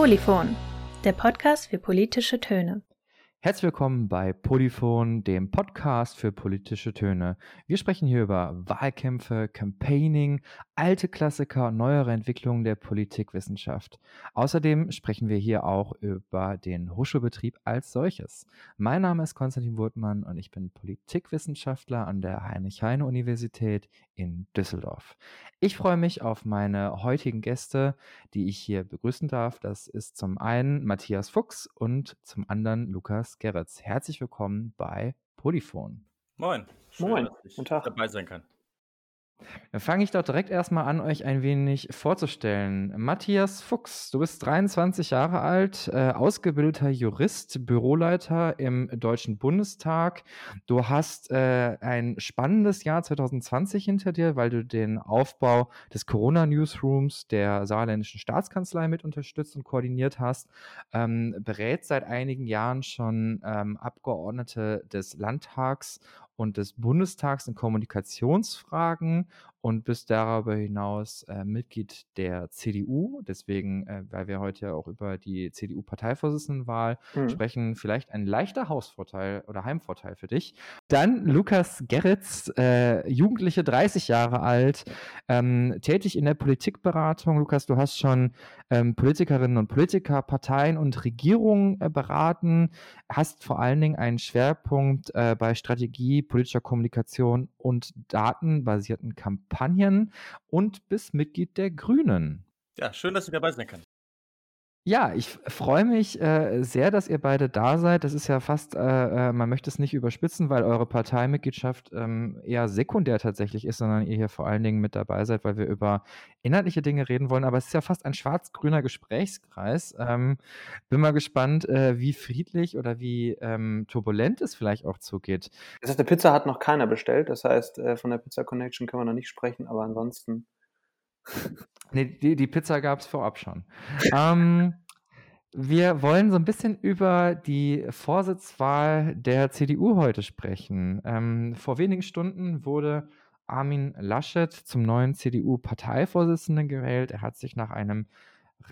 Polyphon, der Podcast für politische Töne. Herzlich willkommen bei Polyphon, dem Podcast für politische Töne. Wir sprechen hier über Wahlkämpfe, Campaigning, alte Klassiker und neuere Entwicklungen der Politikwissenschaft. Außerdem sprechen wir hier auch über den Hochschulbetrieb als solches. Mein Name ist Konstantin Wurtmann und ich bin Politikwissenschaftler an der Heinrich-Heine-Universität in Düsseldorf. Ich freue mich auf meine heutigen Gäste, die ich hier begrüßen darf. Das ist zum einen Matthias Fuchs und zum anderen Lukas Gerritz. Herzlich willkommen bei Polyphon. Moin. Schön, Moin. dass ich dabei sein kann. Dann fange ich doch direkt erstmal an, euch ein wenig vorzustellen. Matthias Fuchs, du bist 23 Jahre alt, äh, ausgebildeter Jurist, Büroleiter im Deutschen Bundestag. Du hast äh, ein spannendes Jahr 2020 hinter dir, weil du den Aufbau des Corona-Newsrooms der saarländischen Staatskanzlei mit unterstützt und koordiniert hast. Ähm, berät seit einigen Jahren schon ähm, Abgeordnete des Landtags und des Bundestags in Kommunikationsfragen und bist darüber hinaus äh, Mitglied der CDU. Deswegen, äh, weil wir heute ja auch über die CDU-Parteivorsitzendenwahl mhm. sprechen, vielleicht ein leichter Hausvorteil oder Heimvorteil für dich. Dann Lukas Gerritz, äh, Jugendliche, 30 Jahre alt, ähm, tätig in der Politikberatung. Lukas, du hast schon ähm, Politikerinnen und Politiker, Parteien und Regierungen äh, beraten, hast vor allen Dingen einen Schwerpunkt äh, bei Strategie, politischer Kommunikation und datenbasierten Kampagnen und bist Mitglied der Grünen. Ja, schön, dass ich dabei sein kann. Ja, ich freue mich äh, sehr, dass ihr beide da seid. Das ist ja fast, äh, äh, man möchte es nicht überspitzen, weil eure Parteimitgliedschaft ähm, eher sekundär tatsächlich ist, sondern ihr hier vor allen Dingen mit dabei seid, weil wir über inhaltliche Dinge reden wollen. Aber es ist ja fast ein schwarz-grüner Gesprächskreis. Ähm, bin mal gespannt, äh, wie friedlich oder wie ähm, turbulent es vielleicht auch zugeht. Das heißt, eine Pizza hat noch keiner bestellt. Das heißt, äh, von der Pizza Connection können wir noch nicht sprechen, aber ansonsten. Nee, die, die Pizza gab es vorab schon. ähm, wir wollen so ein bisschen über die Vorsitzwahl der CDU heute sprechen. Ähm, vor wenigen Stunden wurde Armin Laschet zum neuen CDU-Parteivorsitzenden gewählt. Er hat sich nach einem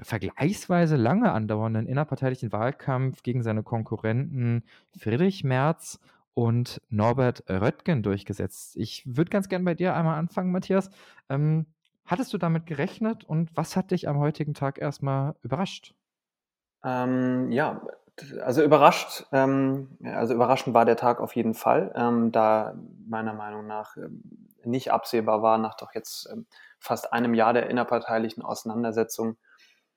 vergleichsweise lange andauernden innerparteilichen Wahlkampf gegen seine Konkurrenten Friedrich Merz und Norbert Röttgen durchgesetzt. Ich würde ganz gerne bei dir einmal anfangen, Matthias. Ähm, Hattest du damit gerechnet und was hat dich am heutigen Tag erstmal überrascht? Ähm, ja, also überrascht, ähm, also überraschend war der Tag auf jeden Fall, ähm, da meiner Meinung nach ähm, nicht absehbar war, nach doch jetzt ähm, fast einem Jahr der innerparteilichen Auseinandersetzung,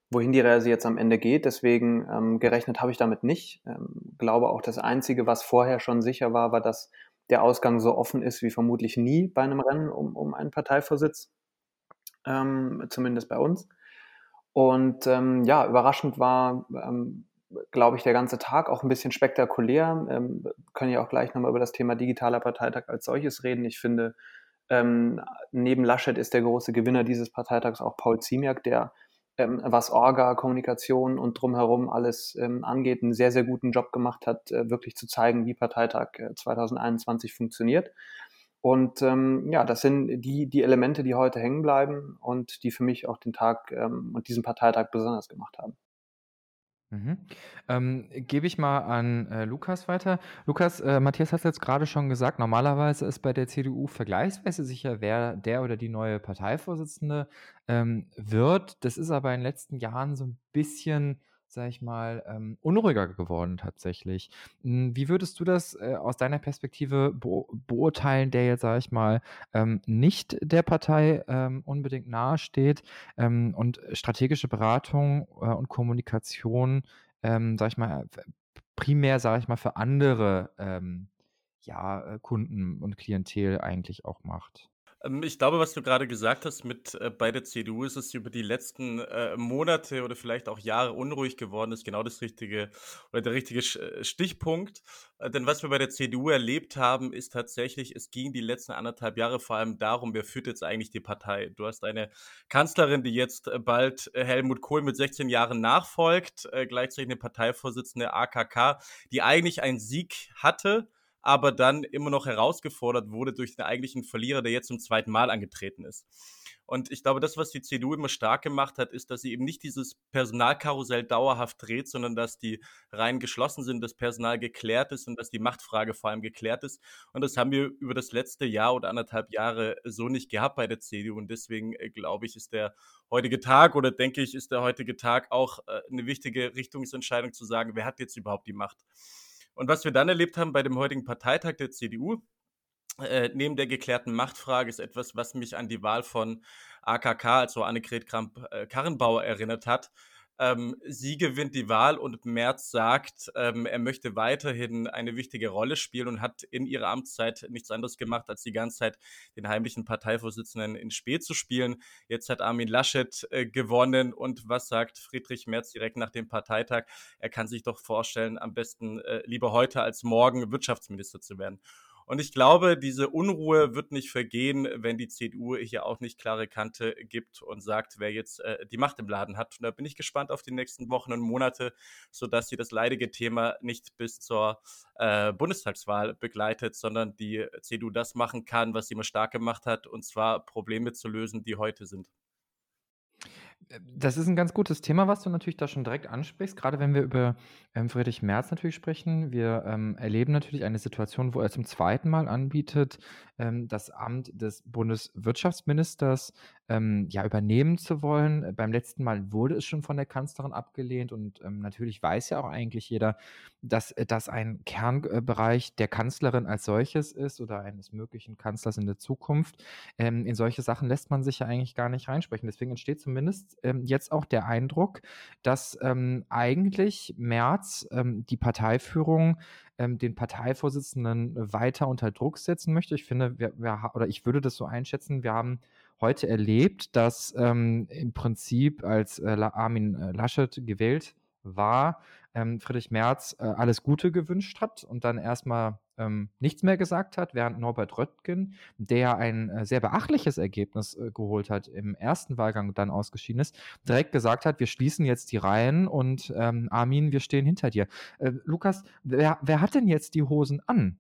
wohin die Reise jetzt am Ende geht. Deswegen ähm, gerechnet habe ich damit nicht. glaube auch, das Einzige, was vorher schon sicher war, war, dass der Ausgang so offen ist wie vermutlich nie bei einem Rennen um, um einen Parteivorsitz ähm, zumindest bei uns. Und ähm, ja, überraschend war, ähm, glaube ich, der ganze Tag auch ein bisschen spektakulär. Ähm, können ja auch gleich nochmal über das Thema digitaler Parteitag als solches reden. Ich finde, ähm, neben Laschet ist der große Gewinner dieses Parteitags auch Paul Ziemiak, der ähm, was Orga, Kommunikation und drumherum alles ähm, angeht, einen sehr, sehr guten Job gemacht hat, äh, wirklich zu zeigen, wie Parteitag äh, 2021 funktioniert. Und ähm, ja, das sind die, die Elemente, die heute hängen bleiben und die für mich auch den Tag ähm, und diesen Parteitag besonders gemacht haben. Mhm. Ähm, Gebe ich mal an äh, Lukas weiter. Lukas, äh, Matthias hat es jetzt gerade schon gesagt, normalerweise ist bei der CDU vergleichsweise sicher, wer der oder die neue Parteivorsitzende ähm, wird. Das ist aber in den letzten Jahren so ein bisschen sage ich mal, ähm, unruhiger geworden tatsächlich. Hm, wie würdest du das äh, aus deiner Perspektive be beurteilen, der jetzt, sage ich mal, ähm, nicht der Partei ähm, unbedingt nahesteht ähm, und strategische Beratung äh, und Kommunikation, ähm, sage ich mal, primär, sage ich mal, für andere ähm, ja, äh, Kunden und Klientel eigentlich auch macht? Ähm, ich glaube, was du gerade gesagt hast mit äh, bei der CDU ist es über die letzten äh, Monate oder vielleicht auch Jahre unruhig geworden, ist genau das richtige oder der richtige äh, Stichpunkt. Äh, denn was wir bei der CDU erlebt haben, ist tatsächlich, es ging die letzten anderthalb Jahre vor allem darum, wer führt jetzt eigentlich die Partei. Du hast eine Kanzlerin, die jetzt äh, bald äh, Helmut Kohl mit 16 Jahren nachfolgt, gleichzeitig eine Parteivorsitzende AKK, die eigentlich einen Sieg hatte aber dann immer noch herausgefordert wurde durch den eigentlichen Verlierer, der jetzt zum zweiten Mal angetreten ist. Und ich glaube, das, was die CDU immer stark gemacht hat, ist, dass sie eben nicht dieses Personalkarussell dauerhaft dreht, sondern dass die Reihen geschlossen sind, das Personal geklärt ist und dass die Machtfrage vor allem geklärt ist. Und das haben wir über das letzte Jahr oder anderthalb Jahre so nicht gehabt bei der CDU. Und deswegen äh, glaube ich, ist der heutige Tag oder denke ich, ist der heutige Tag auch äh, eine wichtige Richtungsentscheidung zu sagen, wer hat jetzt überhaupt die Macht. Und was wir dann erlebt haben bei dem heutigen Parteitag der CDU, äh, neben der geklärten Machtfrage ist etwas, was mich an die Wahl von AKK, also Annegret Kramp-Karrenbauer, erinnert hat. Ähm, sie gewinnt die Wahl und Merz sagt, ähm, er möchte weiterhin eine wichtige Rolle spielen und hat in ihrer Amtszeit nichts anderes gemacht, als die ganze Zeit den heimlichen Parteivorsitzenden in Spee zu spielen. Jetzt hat Armin Laschet äh, gewonnen und was sagt Friedrich Merz direkt nach dem Parteitag? Er kann sich doch vorstellen, am besten äh, lieber heute als morgen Wirtschaftsminister zu werden. Und ich glaube, diese Unruhe wird nicht vergehen, wenn die CDU hier auch nicht klare Kante gibt und sagt, wer jetzt äh, die Macht im Laden hat. Und da bin ich gespannt auf die nächsten Wochen und Monate, sodass sie das leidige Thema nicht bis zur äh, Bundestagswahl begleitet, sondern die CDU das machen kann, was sie immer stark gemacht hat, und zwar Probleme zu lösen, die heute sind. Das ist ein ganz gutes Thema, was du natürlich da schon direkt ansprichst, gerade wenn wir über ähm, Friedrich Merz natürlich sprechen. Wir ähm, erleben natürlich eine Situation, wo er zum zweiten Mal anbietet, ähm, das Amt des Bundeswirtschaftsministers ähm, ja, übernehmen zu wollen. Beim letzten Mal wurde es schon von der Kanzlerin abgelehnt und ähm, natürlich weiß ja auch eigentlich jeder, dass äh, das ein Kernbereich der Kanzlerin als solches ist oder eines möglichen Kanzlers in der Zukunft. Ähm, in solche Sachen lässt man sich ja eigentlich gar nicht reinsprechen. Deswegen entsteht zumindest ähm, jetzt auch der Eindruck, dass ähm, eigentlich März ähm, die Parteiführung ähm, den Parteivorsitzenden weiter unter Druck setzen möchte. Ich finde, wir, wir, oder ich würde das so einschätzen, wir haben heute erlebt, dass ähm, im Prinzip, als äh, Armin äh, Laschet gewählt war, ähm, Friedrich Merz äh, alles Gute gewünscht hat und dann erstmal ähm, nichts mehr gesagt hat, während Norbert Röttgen, der ein äh, sehr beachtliches Ergebnis äh, geholt hat, im ersten Wahlgang dann ausgeschieden ist, direkt gesagt hat, wir schließen jetzt die Reihen und ähm, Armin, wir stehen hinter dir. Äh, Lukas, wer, wer hat denn jetzt die Hosen an?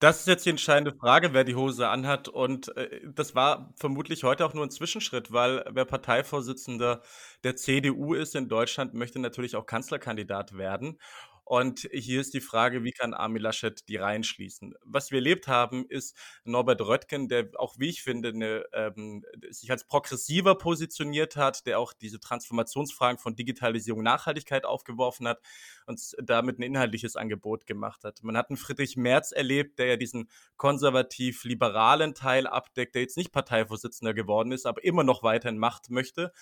Das ist jetzt die entscheidende Frage, wer die Hose anhat. Und äh, das war vermutlich heute auch nur ein Zwischenschritt, weil wer Parteivorsitzender der CDU ist in Deutschland, möchte natürlich auch Kanzlerkandidat werden. Und hier ist die Frage, wie kann Armin Laschet die Reihen schließen? Was wir erlebt haben, ist Norbert Röttgen, der auch, wie ich finde, eine, ähm, sich als progressiver positioniert hat, der auch diese Transformationsfragen von Digitalisierung, Nachhaltigkeit aufgeworfen hat und damit ein inhaltliches Angebot gemacht hat. Man hat einen Friedrich Merz erlebt, der ja diesen konservativ-liberalen Teil abdeckt, der jetzt nicht Parteivorsitzender geworden ist, aber immer noch weiter in Macht möchte.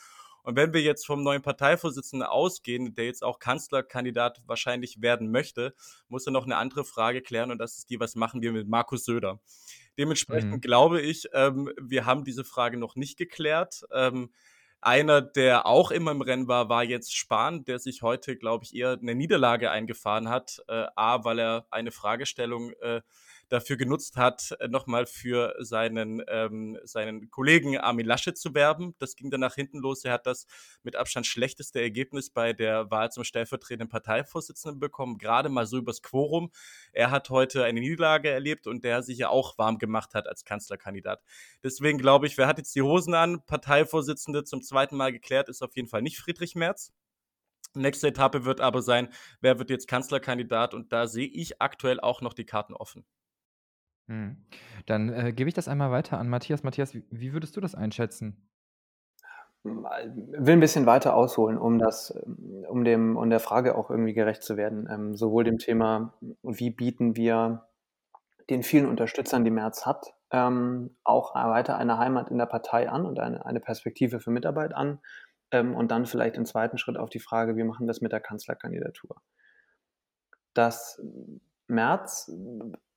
Und wenn wir jetzt vom neuen Parteivorsitzenden ausgehen, der jetzt auch Kanzlerkandidat wahrscheinlich werden möchte, muss er noch eine andere Frage klären und das ist die, was machen wir mit Markus Söder? Dementsprechend mhm. glaube ich, ähm, wir haben diese Frage noch nicht geklärt. Ähm, einer, der auch immer im Rennen war, war jetzt Spahn, der sich heute, glaube ich, eher eine Niederlage eingefahren hat. Äh, A, weil er eine Fragestellung äh, dafür genutzt hat, äh, nochmal für seinen, ähm, seinen Kollegen Armin Laschet zu werben. Das ging dann nach hinten los. Er hat das mit Abstand schlechteste Ergebnis bei der Wahl zum stellvertretenden Parteivorsitzenden bekommen, gerade mal so übers Quorum. Er hat heute eine Niederlage erlebt und der sich ja auch warm gemacht hat als Kanzlerkandidat. Deswegen glaube ich, wer hat jetzt die Hosen an? Parteivorsitzende zum zweiten Mal geklärt ist auf jeden Fall nicht Friedrich Merz. Nächste Etappe wird aber sein, wer wird jetzt Kanzlerkandidat und da sehe ich aktuell auch noch die Karten offen. Mhm. Dann, äh, gebe ich das einmal weiter an Matthias. Matthias, wie wie würdest du das einschätzen? will ein bisschen weiter ausholen, um das um dem um der Frage auch irgendwie gerecht zu werden. Ähm, sowohl dem Thema, wie bieten wir den vielen Unterstützern, die Merz hat, ähm, auch weiter eine Heimat in der Partei an und eine eine Perspektive für Mitarbeit an, ähm, und dann vielleicht im zweiten Schritt auf die Frage, wie machen wir es mit der Kanzlerkandidatur? Dass Merz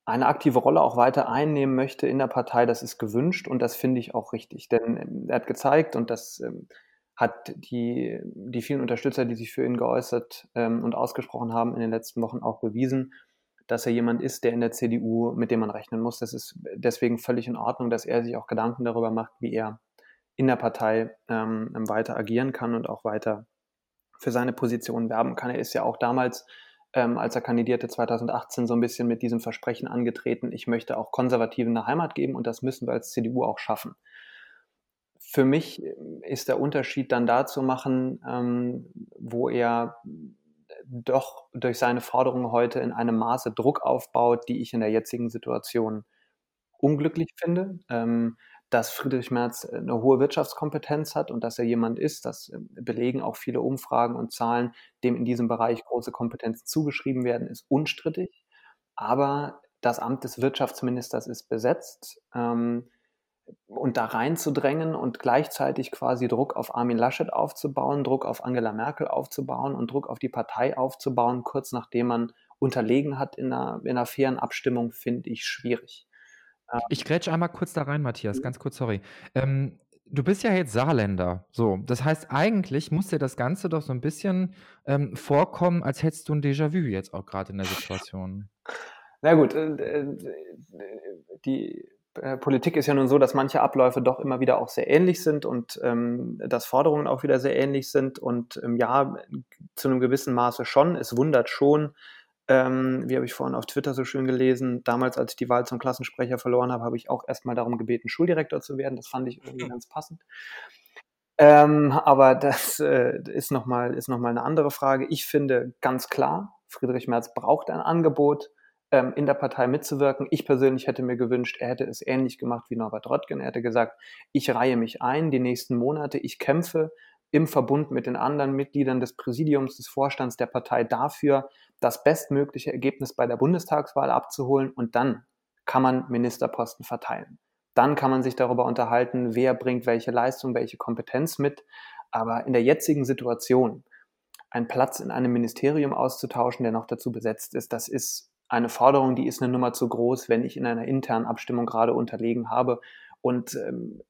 eine aktive Rolle auch weiter einnehmen möchte in der Partei, das ist gewünscht und das finde ich auch richtig. Denn ähm, er hat gezeigt und das ähm, hat die, die vielen Unterstützer, die sich für ihn geäußert ähm, und ausgesprochen haben in den letzten Wochen auch bewiesen, dass er jemand ist, der in der CDU, mit dem man rechnen muss. Das ist deswegen völlig in Ordnung, dass er sich auch Gedanken darüber macht, wie er in der Partei weiter agieren kann und auch weiter für seine Position werben kann. Er ist ja auch damals ähm, als er kandidierte 2018 so ein bisschen mit diesem Versprechen angetreten, ich möchte auch Konservativen eine Heimat geben und das müssen wir als CDU auch schaffen. Für mich ist der Unterschied dann da zu machen, ähm, wo er doch durch seine Forderungen heute in einem Maße Druck aufbaut, die ich in der jetzigen Situation unglücklich finde. Ähm, dass Friedrich Merz äh, eine hohe Wirtschaftskompetenz hat und dass er jemand ist, das äh, belegen auch viele Umfragen und Zahlen, dem in diesem Bereich große Kompetenzen zugeschrieben werden, ist unstrittig. Aber das Amt des Wirtschaftsministers ist besetzt. Ähm, und da reinzudrängen und gleichzeitig quasi Druck auf Armin Laschet aufzubauen, Druck auf Angela Merkel aufzubauen und Druck auf die Partei aufzubauen, kurz nachdem man unterlegen hat in einer, in einer fairen Abstimmung, finde ich schwierig. Ich grätsche einmal kurz da rein, Matthias, mhm. ganz kurz, sorry. Ähm, du bist ja jetzt Saarländer. So, das heißt, eigentlich muss dir das Ganze doch so ein bisschen ähm, vorkommen, als hättest du ein Déjà-vu jetzt auch gerade in der Situation. Na gut, äh, äh, die äh, Politik ist ja nun so, dass manche Abläufe doch immer wieder auch sehr ähnlich sind und ähm, dass Forderungen auch wieder sehr ähnlich sind. Und ähm, ja, zu einem gewissen Maße schon. Es wundert schon, ähm, wie habe ich vorhin auf Twitter so schön gelesen, damals, als ich die Wahl zum Klassensprecher verloren habe, habe ich auch erstmal darum gebeten, Schuldirektor zu werden. Das fand ich irgendwie hm. ganz passend. Ähm, aber das äh, ist nochmal noch eine andere Frage. Ich finde ganz klar, Friedrich Merz braucht ein Angebot, ähm, in der Partei mitzuwirken. Ich persönlich hätte mir gewünscht, er hätte es ähnlich gemacht wie Norbert Röttgen. Er hätte gesagt, ich reihe mich ein die nächsten Monate, ich kämpfe im Verbund mit den anderen Mitgliedern des Präsidiums, des Vorstands der Partei dafür, das bestmögliche Ergebnis bei der Bundestagswahl abzuholen und dann kann man Ministerposten verteilen. Dann kann man sich darüber unterhalten, wer bringt welche Leistung, welche Kompetenz mit. Aber in der jetzigen Situation einen Platz in einem Ministerium auszutauschen, der noch dazu besetzt ist, das ist eine Forderung, die ist eine Nummer zu groß, wenn ich in einer internen Abstimmung gerade unterlegen habe. Und ähm,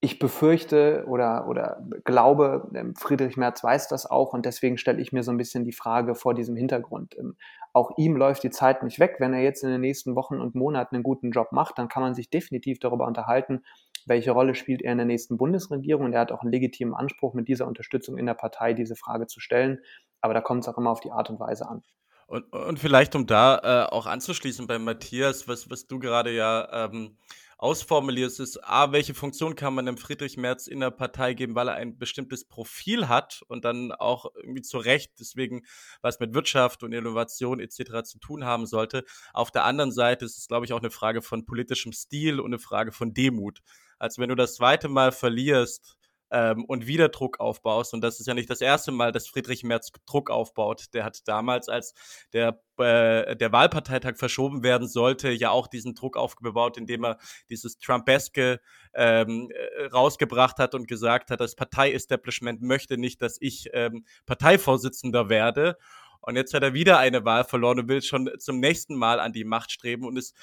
ich befürchte oder, oder glaube, ähm, Friedrich Merz weiß das auch und deswegen stelle ich mir so ein bisschen die Frage vor diesem Hintergrund. Ähm, auch ihm läuft die Zeit nicht weg. Wenn er jetzt in den nächsten Wochen und Monaten einen guten Job macht, dann kann man sich definitiv darüber unterhalten, welche Rolle spielt er in der nächsten Bundesregierung. Und er hat auch einen legitimen Anspruch, mit dieser Unterstützung in der Partei diese Frage zu stellen. Aber da kommt es auch immer auf die Art und Weise an. Und, und vielleicht, um da äh, auch anzuschließen bei Matthias, was, was du gerade ja ähm, ausformulierst, ist, A, welche Funktion kann man dem Friedrich Merz in der Partei geben, weil er ein bestimmtes Profil hat und dann auch irgendwie zu Recht deswegen was mit Wirtschaft und Innovation etc. zu tun haben sollte. Auf der anderen Seite ist es, glaube ich, auch eine Frage von politischem Stil und eine Frage von Demut. Also wenn du das zweite Mal verlierst, ähm, und wieder Druck aufbaust. Und das ist ja nicht das erste Mal, dass Friedrich Merz Druck aufbaut. Der hat damals, als der, äh, der Wahlparteitag verschoben werden sollte, ja auch diesen Druck aufgebaut, indem er dieses Trumpeske ähm, äh, rausgebracht hat und gesagt hat, das Partei-Establishment möchte nicht, dass ich ähm, Parteivorsitzender werde. Und jetzt hat er wieder eine Wahl verloren und will schon zum nächsten Mal an die Macht streben und ist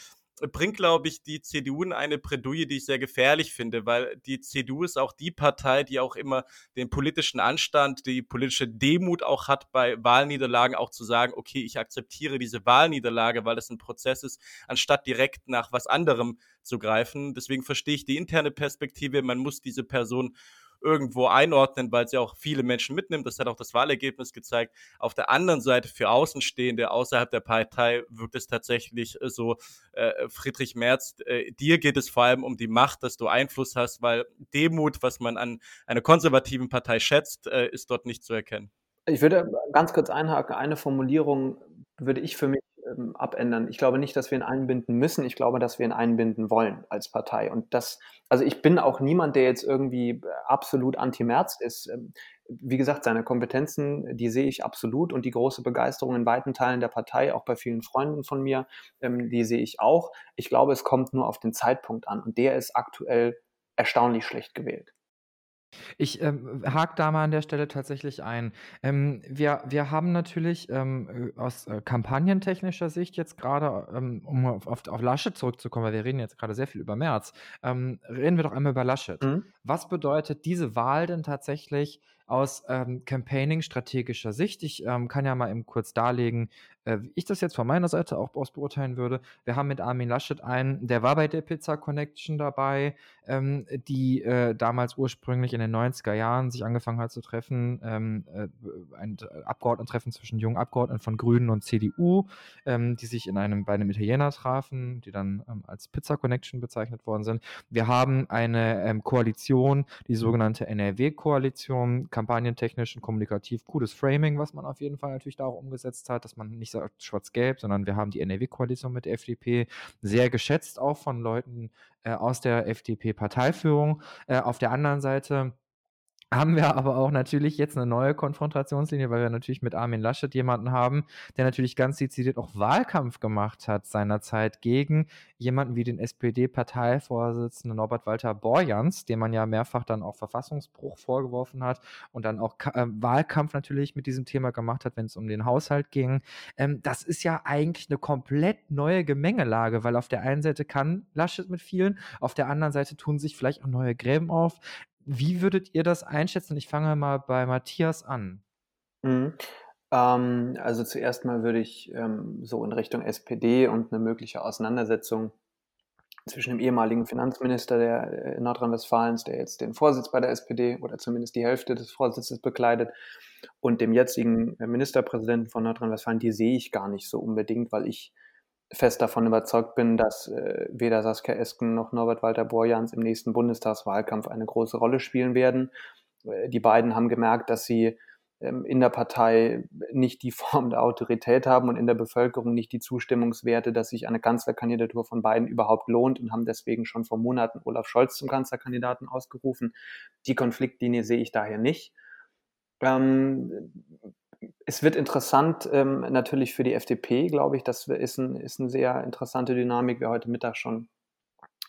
bringt, glaube ich, die CDU in eine Bredouille, die ich sehr gefährlich finde, weil die CDU ist auch die Partei, die auch immer den politischen Anstand, die politische Demut auch hat, bei Wahlniederlagen auch zu sagen, okay, ich akzeptiere diese Wahlniederlage, weil das ein Prozess ist, anstatt direkt nach was anderem zu greifen. Deswegen verstehe ich die interne Perspektive. Man muss diese Person irgendwo einordnen, weil sie auch viele Menschen mitnimmt. Das hat auch das Wahlergebnis gezeigt. Auf der anderen Seite für Außenstehende außerhalb der Partei wirkt es tatsächlich äh, so, äh, Friedrich Merz, äh, dir geht es vor allem um die Macht, dass du Einfluss hast, weil Demut, was man an einer konservativen Partei schätzt, äh, ist dort nicht zu erkennen. Ich würde ganz kurz einhaken. Eine Formulierung würde ich für mich ähm, abändern. Ich glaube nicht, dass wir ihn einbinden müssen. Ich glaube, dass wir ihn einbinden wollen als Partei. Und das, also ich bin auch niemand, der jetzt irgendwie äh, absolut anti-Merz ist. Ähm, wie gesagt, seine Kompetenzen, die sehe ich absolut und die große Begeisterung in weiten Teilen der Partei, auch bei vielen Freunden von mir, ähm, die sehe ich auch. Ich glaube, es kommt nur auf den Zeitpunkt an und der ist aktuell erstaunlich schlecht gewählt. Ich ähm, hake da mal an der Stelle tatsächlich ein. Ähm, wir, wir haben natürlich ähm, äh, aus äh, kampagnentechnischer Sicht jetzt gerade, ähm, um auf, auf, auf Laschet zurückzukommen, weil wir reden jetzt gerade sehr viel über März, ähm, reden wir doch einmal über Laschet. Mhm. Was bedeutet diese Wahl denn tatsächlich aus ähm, Campaigning-strategischer Sicht. Ich ähm, kann ja mal eben kurz darlegen, äh, wie ich das jetzt von meiner Seite auch aus beurteilen würde. Wir haben mit Armin Laschet einen, der war bei der Pizza Connection dabei, ähm, die äh, damals ursprünglich in den 90er Jahren sich angefangen hat zu treffen, ähm, äh, ein Abgeordnetentreffen zwischen jungen Abgeordneten von Grünen und CDU, ähm, die sich in einem, bei einem Italiener trafen, die dann ähm, als Pizza Connection bezeichnet worden sind. Wir haben eine ähm, Koalition, die sogenannte NRW-Koalition, kampagnentechnisch und kommunikativ gutes Framing, was man auf jeden Fall natürlich da auch umgesetzt hat, dass man nicht sagt schwarz-gelb, sondern wir haben die NRW-Koalition mit FDP, sehr geschätzt auch von Leuten äh, aus der FDP-Parteiführung. Äh, auf der anderen Seite haben wir aber auch natürlich jetzt eine neue Konfrontationslinie, weil wir natürlich mit Armin Laschet jemanden haben, der natürlich ganz dezidiert auch Wahlkampf gemacht hat seinerzeit gegen jemanden wie den SPD-Parteivorsitzenden Norbert Walter Borjans, dem man ja mehrfach dann auch Verfassungsbruch vorgeworfen hat und dann auch äh, Wahlkampf natürlich mit diesem Thema gemacht hat, wenn es um den Haushalt ging. Ähm, das ist ja eigentlich eine komplett neue Gemengelage, weil auf der einen Seite kann Laschet mit vielen, auf der anderen Seite tun sich vielleicht auch neue Gräben auf. Wie würdet ihr das einschätzen? Ich fange mal bei Matthias an. Mhm. Ähm, also zuerst mal würde ich ähm, so in Richtung SPD und eine mögliche Auseinandersetzung zwischen dem ehemaligen Finanzminister der äh, Nordrhein-Westfalens, der jetzt den Vorsitz bei der SPD oder zumindest die Hälfte des Vorsitzes bekleidet, und dem jetzigen äh, Ministerpräsidenten von Nordrhein-Westfalen, die sehe ich gar nicht so unbedingt, weil ich fest davon überzeugt bin, dass äh, weder Saskia Esken noch Norbert Walter Borjans im nächsten Bundestagswahlkampf eine große Rolle spielen werden. Äh, die beiden haben gemerkt, dass sie ähm, in der Partei nicht die Form der Autorität haben und in der Bevölkerung nicht die Zustimmungswerte, dass sich eine Kanzlerkandidatur von beiden überhaupt lohnt und haben deswegen schon vor Monaten Olaf Scholz zum Kanzlerkandidaten ausgerufen. Die Konfliktlinie sehe ich daher nicht. Ähm, es wird interessant ähm, natürlich für die FDP, glaube ich. Das ist, ein, ist eine sehr interessante Dynamik. Wer heute Mittag schon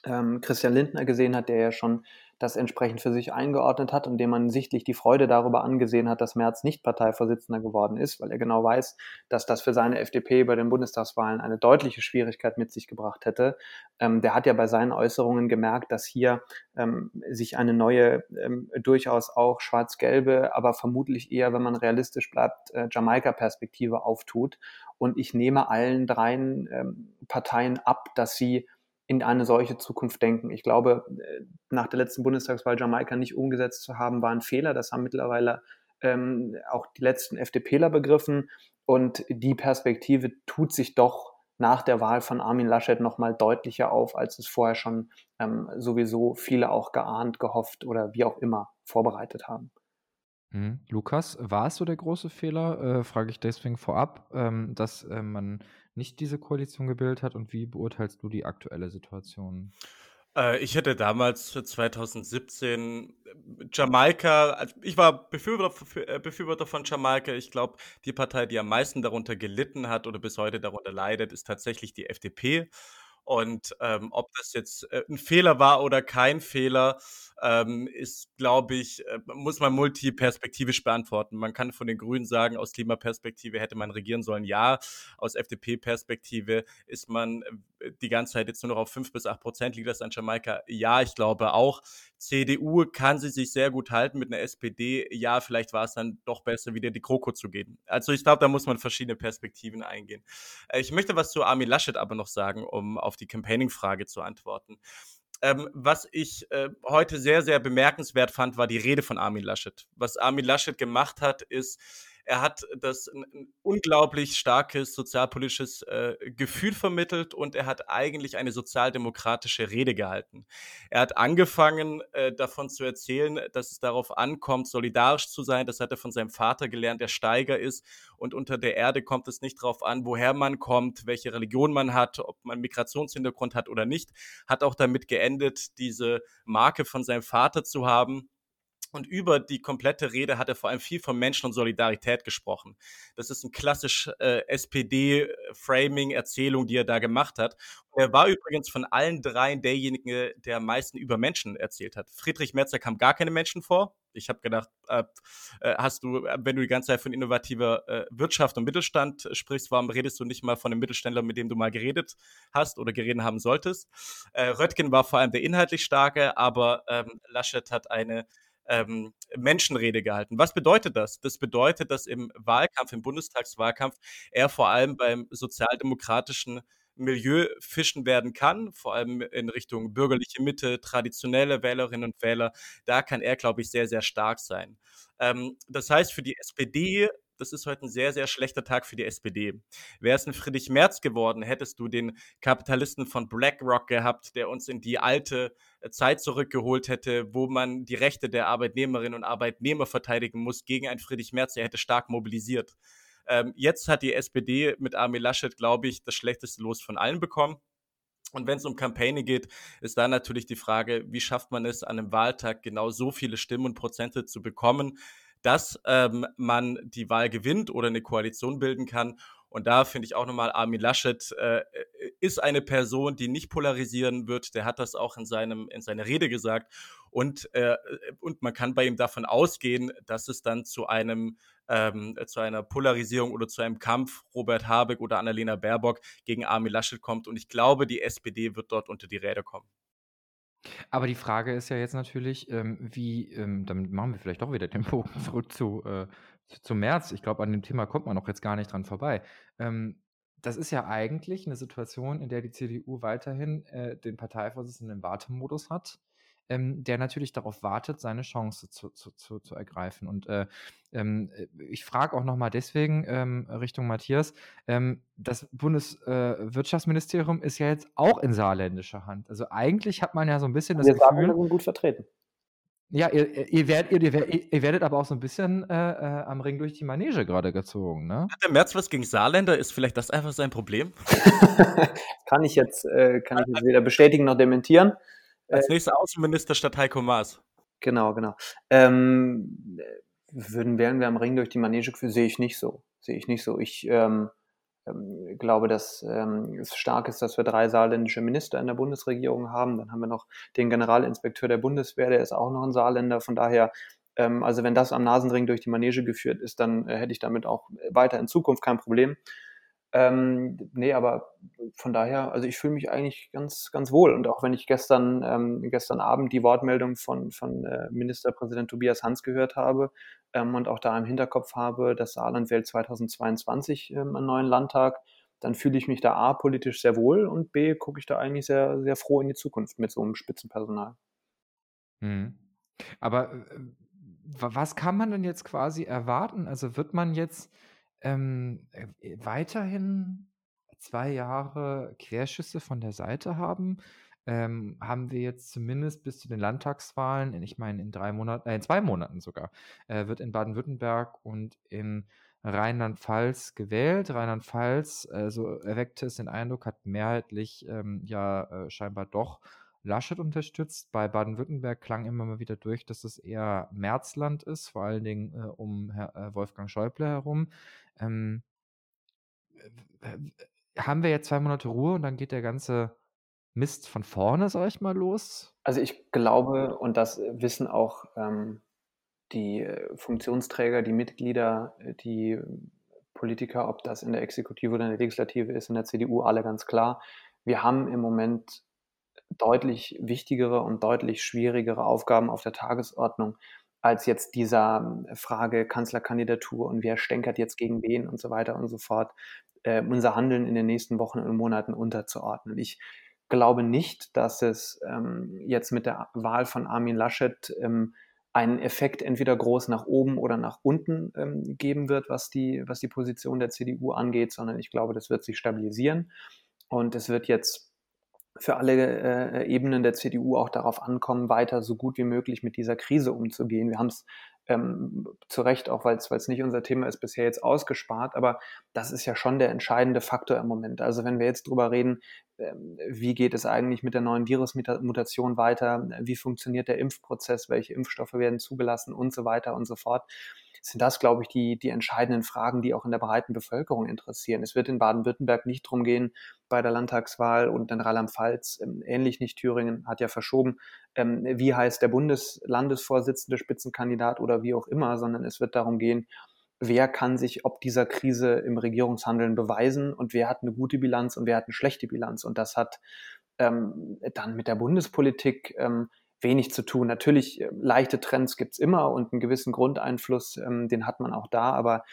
ähm, Christian Lindner gesehen hat, der ja schon das entsprechend für sich eingeordnet hat und dem man sichtlich die Freude darüber angesehen hat, dass Merz nicht Parteivorsitzender geworden ist, weil er genau weiß, dass das für seine FDP bei den Bundestagswahlen eine deutliche Schwierigkeit mit sich gebracht hätte. Ähm, der hat ja bei seinen Äußerungen gemerkt, dass hier ähm, sich eine neue, ähm, durchaus auch schwarz-gelbe, aber vermutlich eher, wenn man realistisch bleibt, äh, Jamaika-Perspektive auftut. Und ich nehme allen dreien ähm, Parteien ab, dass sie in eine solche Zukunft denken. Ich glaube, äh, nach der letzten Bundestagswahl Jamaika nicht umgesetzt zu haben, war ein Fehler. Das haben mittlerweile ähm, auch die letzten FDPler begriffen. Und die Perspektive tut sich doch nach der Wahl von Armin Laschet nochmal deutlicher auf, als es vorher schon ähm, sowieso viele auch geahnt, gehofft oder wie auch immer vorbereitet haben. Mhm. Lukas, war es so der große Fehler, äh, frage ich deswegen vorab, ähm, dass äh, man nicht diese Koalition gebildet hat und wie beurteilst du die aktuelle Situation? Äh, ich hätte damals 2017 Jamaika, also ich war Befürworter, äh, Befürworter von Jamaika. Ich glaube, die Partei, die am meisten darunter gelitten hat oder bis heute darunter leidet, ist tatsächlich die FDP. Und ähm, ob das jetzt äh, ein Fehler war oder kein Fehler, ähm, ist, glaube ich, äh, muss man multiperspektivisch beantworten. Man kann von den Grünen sagen, aus Klimaperspektive hätte man regieren sollen, ja. Aus FDP-Perspektive ist man äh, die ganze Zeit jetzt nur noch auf 5 bis 8 Prozent, liegt das an Jamaika? Ja, ich glaube auch. CDU kann sie sich sehr gut halten mit einer SPD. Ja, vielleicht war es dann doch besser, wieder die Kroko zu gehen. Also ich glaube, da muss man verschiedene Perspektiven eingehen. Äh, ich möchte was zu Armin Laschet aber noch sagen, um auf die Campaigning-Frage zu antworten. Ähm, was ich äh, heute sehr, sehr bemerkenswert fand, war die Rede von Armin Laschet. Was Armin Laschet gemacht hat, ist, er hat das ein, ein unglaublich starkes sozialpolitisches äh, Gefühl vermittelt und er hat eigentlich eine sozialdemokratische Rede gehalten. Er hat angefangen äh, davon zu erzählen, dass es darauf ankommt, solidarisch zu sein. Das hat er von seinem Vater gelernt, der Steiger ist. Und unter der Erde kommt es nicht darauf an, woher man kommt, welche Religion man hat, ob man Migrationshintergrund hat oder nicht. Hat auch damit geendet, diese Marke von seinem Vater zu haben und über die komplette Rede hat er vor allem viel von Menschen und Solidarität gesprochen. Das ist ein klassisch äh, SPD-Framing-Erzählung, die er da gemacht hat. Und er war übrigens von allen dreien derjenige, der am meisten über Menschen erzählt hat. Friedrich Merzer kam gar keine Menschen vor. Ich habe gedacht, äh, hast du, äh, wenn du die ganze Zeit von innovativer äh, Wirtschaft und Mittelstand sprichst, warum redest du nicht mal von einem Mittelständler, mit dem du mal geredet hast oder geredet haben solltest? Äh, Röttgen war vor allem der inhaltlich starke, aber ähm, Laschet hat eine ähm, Menschenrede gehalten. Was bedeutet das? Das bedeutet, dass im Wahlkampf, im Bundestagswahlkampf, er vor allem beim sozialdemokratischen Milieu fischen werden kann, vor allem in Richtung bürgerliche Mitte, traditionelle Wählerinnen und Wähler. Da kann er, glaube ich, sehr, sehr stark sein. Ähm, das heißt, für die SPD das ist heute ein sehr, sehr schlechter Tag für die SPD. Wäre es ein Friedrich Merz geworden, hättest du den Kapitalisten von BlackRock gehabt, der uns in die alte äh, Zeit zurückgeholt hätte, wo man die Rechte der Arbeitnehmerinnen und Arbeitnehmer verteidigen muss gegen einen Friedrich Merz, der hätte stark mobilisiert. Ähm, jetzt hat die SPD mit Armin Laschet, glaube ich, das schlechteste Los von allen bekommen. Und wenn es um Kampagne geht, ist da natürlich die Frage, wie schafft man es, an einem Wahltag genau so viele Stimmen und Prozente zu bekommen, dass ähm, man die Wahl gewinnt oder eine Koalition bilden kann. Und da finde ich auch nochmal, Armin Laschet äh, ist eine Person, die nicht polarisieren wird. Der hat das auch in, seinem, in seiner Rede gesagt. Und, äh, und man kann bei ihm davon ausgehen, dass es dann zu einem ähm, zu einer Polarisierung oder zu einem Kampf Robert Habeck oder Annalena Baerbock gegen Armin Laschet kommt. Und ich glaube, die SPD wird dort unter die Räder kommen. Aber die Frage ist ja jetzt natürlich, ähm, wie, ähm, damit machen wir vielleicht doch wieder den Bogen zurück zu, äh, zu, März. Ich glaube, an dem Thema kommt man auch jetzt gar nicht dran vorbei. Ähm, das ist ja eigentlich eine Situation, in der die CDU weiterhin äh, den Parteivorsitzenden im Wartemodus hat ähm, der natürlich darauf wartet, seine Chance zu, zu, zu, zu ergreifen. Und äh, ähm, äh, ich frage auch nochmal deswegen ähm, Richtung Matthias, ähm, das Bundeswirtschaftsministerium äh, ist ja jetzt auch in saarländischer Hand. Also eigentlich hat man ja so ein bisschen das Wir Gefühl... Wir sind gut vertreten. Ja, ihr, ihr, werdet, ihr, ihr, werdet aber auch so ein bisschen äh, äh, am Ring durch die Manege gerade gezogen, ne? Hat der Merz was gegen Saarländer? Ist vielleicht das einfach sein Problem? kann ich jetzt, äh, kann ich jetzt weder bestätigen noch dementieren. Als äh, nächster Außenminister statt Heiko Maas. Genau, genau. Ähm, würden, wären wir am Ring durch die Manege geführt, sehe ich nicht so. Sehe ich nicht so. Ich ähm, ähm, glaube, dass ähm, es stark ist, dass wir drei saarländische Minister in der Bundesregierung haben. Dann haben wir noch den Generalinspekteur der Bundeswehr, der ist auch noch ein Saarländer. Von daher, ähm, also wenn das am Nasenring durch die Manege geführt ist, dann äh, hätte ich damit auch weiter in Zukunft kein Problem. Ähm, nee, aber von daher, also ich fühle mich eigentlich ganz, ganz wohl. Und auch wenn ich gestern, ähm, gestern Abend die Wortmeldung von, von äh, Ministerpräsident Tobias Hans gehört habe ähm, und auch da im Hinterkopf habe, dass Saarland wählt 2022 ähm, einen neuen Landtag, dann fühle ich mich da A politisch sehr wohl und B gucke ich da eigentlich sehr, sehr froh in die Zukunft mit so einem Spitzenpersonal. Mhm. Aber äh, was kann man denn jetzt quasi erwarten? Also wird man jetzt ähm, äh, weiterhin zwei Jahre Querschüsse von der Seite haben. Ähm, haben wir jetzt zumindest bis zu den Landtagswahlen, ich meine in drei Monaten, äh, in zwei Monaten sogar, äh, wird in Baden-Württemberg und in Rheinland-Pfalz gewählt. Rheinland-Pfalz, äh, so erweckte es den Eindruck, hat mehrheitlich ähm, ja äh, scheinbar doch Laschet unterstützt. Bei Baden-Württemberg klang immer mal wieder durch, dass es eher Märzland ist, vor allen Dingen äh, um Herr, äh, Wolfgang Schäuble herum. Ähm, haben wir jetzt zwei Monate Ruhe und dann geht der ganze Mist von vorne, sag ich mal, los? Also ich glaube, und das wissen auch ähm, die äh, Funktionsträger, die Mitglieder, äh, die Politiker, ob das in der Exekutive oder in der Legislative ist, in der CDU, alle ganz klar. Wir haben im Moment deutlich wichtigere und deutlich schwierigere Aufgaben auf der Tagesordnung als jetzt dieser ähm, Frage Kanzlerkandidatur und wer stänkert jetzt gegen wen und so weiter und so fort, äh, unser Handeln in den nächsten Wochen und Monaten unterzuordnen. Ich glaube nicht, dass es ähm, jetzt mit der Wahl von Armin Laschet ähm, einen Effekt entweder groß nach oben oder nach unten ähm, geben wird, was die, was die Position der CDU angeht, sondern ich glaube, das wird sich stabilisieren und es wird jetzt für alle äh, Ebenen der CDU auch darauf ankommen, weiter so gut wie möglich mit dieser Krise umzugehen. Wir haben es ähm, zu Recht, auch weil es nicht unser Thema ist, bisher jetzt ausgespart, aber das ist ja schon der entscheidende Faktor im Moment. Also wenn wir jetzt drüber reden, wie geht es eigentlich mit der neuen Virusmutation weiter, wie funktioniert der Impfprozess, welche Impfstoffe werden zugelassen? Und so weiter und so fort, sind das, glaube ich, die, die entscheidenden Fragen, die auch in der breiten Bevölkerung interessieren. Es wird in Baden-Württemberg nicht darum gehen, bei der Landtagswahl und in Rheinland-Pfalz, ähm, ähnlich nicht. Thüringen, hat ja verschoben, ähm, wie heißt der Bundeslandesvorsitzende Spitzenkandidat oder wie auch immer, sondern es wird darum gehen, wer kann sich ob dieser Krise im Regierungshandeln beweisen und wer hat eine gute Bilanz und wer hat eine schlechte Bilanz. Und das hat ähm, dann mit der Bundespolitik ähm, wenig zu tun. Natürlich, äh, leichte Trends gibt's immer und einen gewissen Grundeinfluss, ähm, den hat man auch da, aber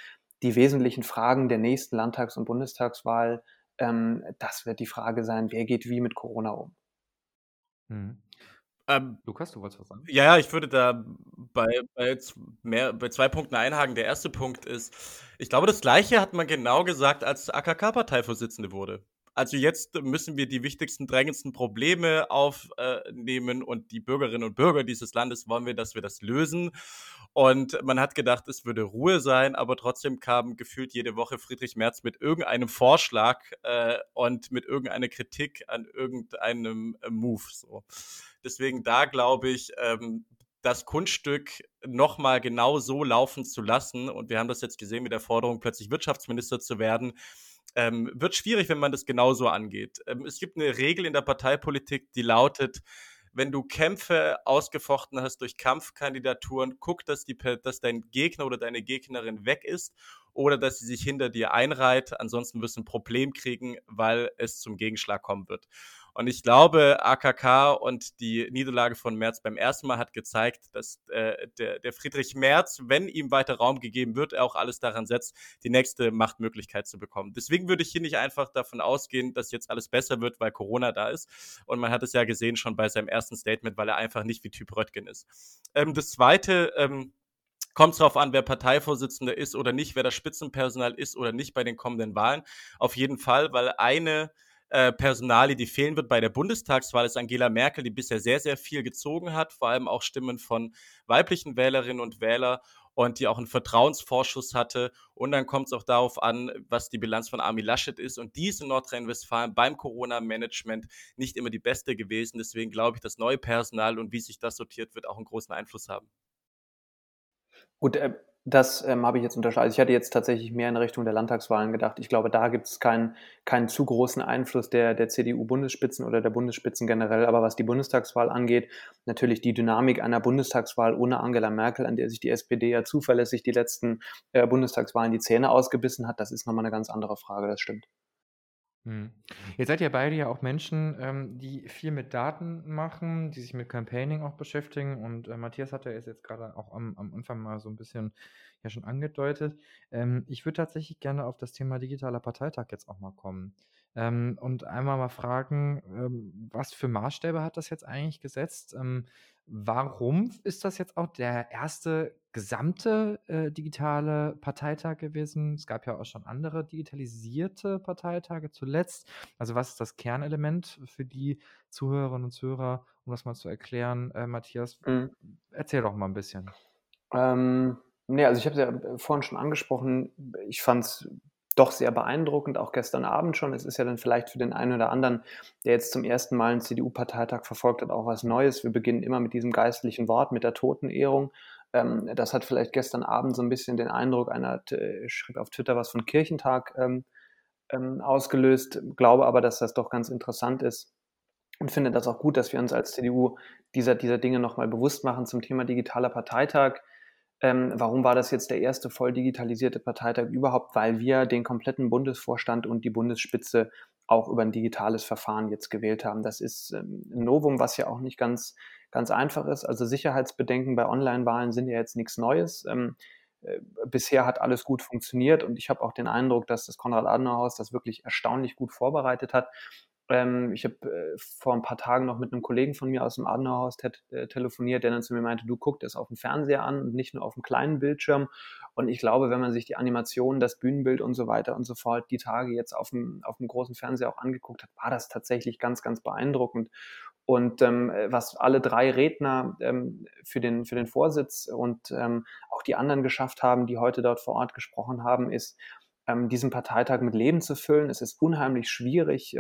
die wesentlichen Fragen der nächsten Landtags- und Bundestagswahl, ähm, das wird die Frage sein, wer geht wie mit Corona um. Mhm. Ähm, Lukas, du wolltest was sagen? Ja, ja, ich würde da bei, bei, mehr, bei zwei Punkten einhaken. Der erste Punkt ist, ich glaube, das Gleiche hat man genau gesagt, als AKK-Parteivorsitzende wurde. Also jetzt müssen wir die wichtigsten, drängendsten Probleme aufnehmen und die Bürgerinnen und Bürger dieses Landes wollen wir, dass wir das lösen. Und man hat gedacht, es würde Ruhe sein, aber trotzdem kam gefühlt jede Woche Friedrich Merz mit irgendeinem Vorschlag äh, und mit irgendeiner Kritik an irgendeinem äh, Move. So. Deswegen da glaube ich, ähm, das Kunststück nochmal genau so laufen zu lassen, und wir haben das jetzt gesehen mit der Forderung, plötzlich Wirtschaftsminister zu werden, ähm, wird schwierig, wenn man das genauso angeht. Ähm, es gibt eine Regel in der Parteipolitik, die lautet, wenn du Kämpfe ausgefochten hast durch Kampfkandidaturen, guck, dass, die, dass dein Gegner oder deine Gegnerin weg ist oder dass sie sich hinter dir einreiht. Ansonsten wirst du ein Problem kriegen, weil es zum Gegenschlag kommen wird. Und ich glaube, AKK und die Niederlage von Merz beim ersten Mal hat gezeigt, dass äh, der, der Friedrich Merz, wenn ihm weiter Raum gegeben wird, auch alles daran setzt, die nächste Machtmöglichkeit zu bekommen. Deswegen würde ich hier nicht einfach davon ausgehen, dass jetzt alles besser wird, weil Corona da ist. Und man hat es ja gesehen schon bei seinem ersten Statement, weil er einfach nicht wie Typ Röttgen ist. Ähm, das Zweite, ähm, Kommt es darauf an, wer Parteivorsitzender ist oder nicht, wer das Spitzenpersonal ist oder nicht bei den kommenden Wahlen. Auf jeden Fall, weil eine äh, Personalie, die fehlen wird bei der Bundestagswahl, ist Angela Merkel, die bisher sehr, sehr viel gezogen hat, vor allem auch Stimmen von weiblichen Wählerinnen und Wählern und die auch einen Vertrauensvorschuss hatte. Und dann kommt es auch darauf an, was die Bilanz von Armin Laschet ist. Und die ist in Nordrhein-Westfalen beim Corona-Management nicht immer die beste gewesen. Deswegen glaube ich, das neue Personal und wie sich das sortiert, wird auch einen großen Einfluss haben. Gut, äh, das ähm, habe ich jetzt unterschlagen. Also ich hatte jetzt tatsächlich mehr in Richtung der Landtagswahlen gedacht. Ich glaube, da gibt es keinen, keinen zu großen Einfluss der, der CDU-Bundesspitzen oder der Bundesspitzen generell. Aber was die Bundestagswahl angeht, natürlich die Dynamik einer Bundestagswahl ohne Angela Merkel, an der sich die SPD ja zuverlässig die letzten äh, Bundestagswahlen die Zähne ausgebissen hat, das ist nochmal eine ganz andere Frage, das stimmt. Hm. Jetzt seid ihr beide ja auch Menschen, ähm, die viel mit Daten machen, die sich mit Campaigning auch beschäftigen. Und äh, Matthias hat ja jetzt gerade auch am, am Anfang mal so ein bisschen ja schon angedeutet. Ähm, ich würde tatsächlich gerne auf das Thema digitaler Parteitag jetzt auch mal kommen. Ähm, und einmal mal fragen, ähm, was für Maßstäbe hat das jetzt eigentlich gesetzt? Ähm, warum ist das jetzt auch der erste gesamte äh, digitale Parteitag gewesen? Es gab ja auch schon andere digitalisierte Parteitage zuletzt. Also was ist das Kernelement für die Zuhörerinnen und Zuhörer, um das mal zu erklären? Äh, Matthias, mhm. erzähl doch mal ein bisschen. Ähm, nee, also ich habe es ja vorhin schon angesprochen. Ich fand es doch sehr beeindruckend, auch gestern Abend schon. Es ist ja dann vielleicht für den einen oder anderen, der jetzt zum ersten Mal einen CDU-Parteitag verfolgt hat, auch was Neues. Wir beginnen immer mit diesem geistlichen Wort, mit der Totenehrung. Ähm, das hat vielleicht gestern Abend so ein bisschen den Eindruck, einer schrieb auf Twitter was von Kirchentag ähm, ähm, ausgelöst, glaube aber, dass das doch ganz interessant ist und finde das auch gut, dass wir uns als CDU dieser, dieser Dinge nochmal bewusst machen zum Thema digitaler Parteitag. Ähm, warum war das jetzt der erste voll digitalisierte Parteitag überhaupt? Weil wir den kompletten Bundesvorstand und die Bundesspitze auch über ein digitales Verfahren jetzt gewählt haben. Das ist ähm, ein Novum, was ja auch nicht ganz, ganz einfach ist. Also Sicherheitsbedenken bei Online-Wahlen sind ja jetzt nichts Neues. Ähm, äh, bisher hat alles gut funktioniert und ich habe auch den Eindruck, dass das Konrad-Adenauer-Haus das wirklich erstaunlich gut vorbereitet hat. Ähm, ich habe äh, vor ein paar Tagen noch mit einem Kollegen von mir aus dem Adenauerhaus te äh, telefoniert, der dann zu mir meinte, du guckst es auf dem Fernseher an und nicht nur auf dem kleinen Bildschirm. Und ich glaube, wenn man sich die Animation, das Bühnenbild und so weiter und so fort die Tage jetzt auf dem, auf dem großen Fernseher auch angeguckt hat, war das tatsächlich ganz, ganz beeindruckend. Und ähm, was alle drei Redner ähm, für, den, für den Vorsitz und ähm, auch die anderen geschafft haben, die heute dort vor Ort gesprochen haben, ist, ähm, diesen Parteitag mit Leben zu füllen. Es ist unheimlich schwierig.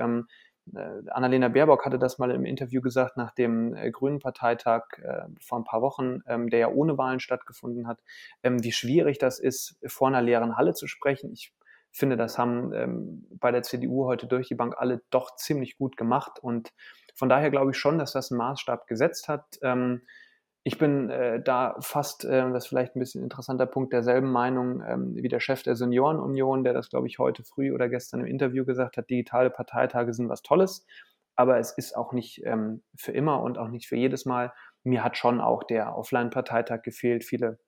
Äh, Annalena Baerbock hatte das mal im Interview gesagt nach dem äh, Grünen Parteitag äh, vor ein paar Wochen, ähm, der ja ohne Wahlen stattgefunden hat, ähm, wie schwierig das ist, vor einer leeren Halle zu sprechen. Ich finde, das haben ähm, bei der CDU heute durch die Bank alle doch ziemlich gut gemacht und von daher glaube ich schon, dass das einen Maßstab gesetzt hat. Ähm, ich bin äh, da fast, äh, das ist vielleicht ein bisschen ein interessanter Punkt, derselben Meinung ähm, wie der Chef der Seniorenunion, der das, glaube ich, heute früh oder gestern im Interview gesagt hat, digitale Parteitage sind was Tolles. aber es ist auch nicht ähm, für immer und auch nicht für jedes Mal. Mir hat schon auch der Offline-Parteitag gefehlt, viele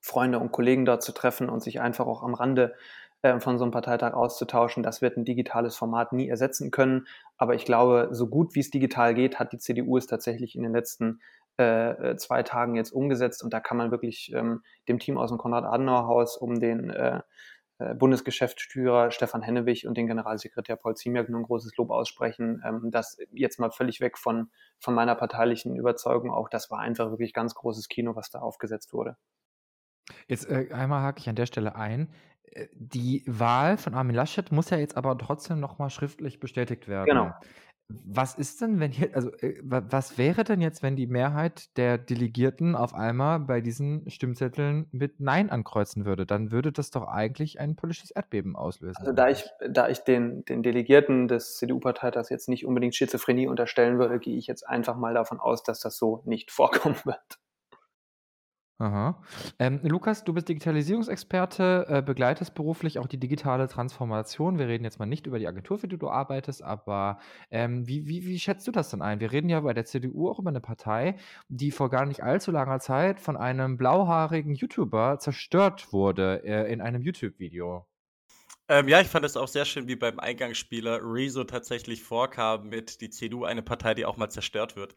Freunde und Kollegen dort zu treffen und sich einfach auch am Rande äh, von so einem Parteitag auszutauschen. Das wird ein digitales Format nie ersetzen können. Aber ich glaube, so gut wie es digital geht, hat die CDU es tatsächlich in den letzten äh, äh, zwei Tagen jetzt umgesetzt. Und da kann man wirklich ähm, dem Team aus dem Konrad-Adenauer-Haus um den äh, äh, Bundesgeschäftsführer Stefan Hennewig und den Generalsekretär Paul Ziemiak nur ein großes Lob aussprechen. Ähm, das jetzt mal völlig weg von, von meiner parteilichen Überzeugung auch, das war einfach wirklich ganz großes Kino, was da aufgesetzt wurde. Jetzt äh, einmal hake ich an der Stelle ein. Äh, die Wahl von Armin Laschet muss ja jetzt aber trotzdem nochmal schriftlich bestätigt werden. Genau. Was ist denn, wenn hier, also äh, was wäre denn jetzt, wenn die Mehrheit der Delegierten auf einmal bei diesen Stimmzetteln mit Nein ankreuzen würde? Dann würde das doch eigentlich ein politisches Erdbeben auslösen. Also da ich, da ich den, den Delegierten des CDU-Parteitags jetzt nicht unbedingt Schizophrenie unterstellen würde, gehe ich jetzt einfach mal davon aus, dass das so nicht vorkommen wird. Aha. Ähm, Lukas, du bist Digitalisierungsexperte, äh, begleitest beruflich auch die digitale Transformation. Wir reden jetzt mal nicht über die Agentur, für die du arbeitest, aber ähm, wie, wie, wie schätzt du das denn ein? Wir reden ja bei der CDU auch über eine Partei, die vor gar nicht allzu langer Zeit von einem blauhaarigen YouTuber zerstört wurde äh, in einem YouTube-Video. Ähm, ja, ich fand es auch sehr schön, wie beim Eingangsspieler Rezo tatsächlich vorkam mit die CDU, eine Partei, die auch mal zerstört wird.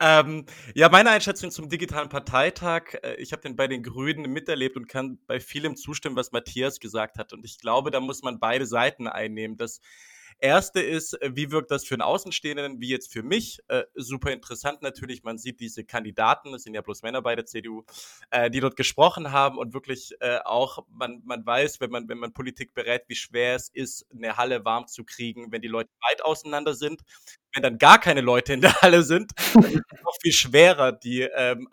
Ähm, ja, meine Einschätzung zum digitalen Parteitag, äh, ich habe den bei den Grünen miterlebt und kann bei vielem zustimmen, was Matthias gesagt hat. Und ich glaube, da muss man beide Seiten einnehmen. Das Erste ist, äh, wie wirkt das für einen Außenstehenden, wie jetzt für mich? Äh, super interessant natürlich, man sieht diese Kandidaten, es sind ja bloß Männer bei der CDU, äh, die dort gesprochen haben und wirklich äh, auch, man, man weiß, wenn man, wenn man Politik berät, wie schwer es ist, eine Halle warm zu kriegen, wenn die Leute weit auseinander sind wenn dann gar keine Leute in der Halle sind, dann ist es noch viel schwerer. Die, ähm,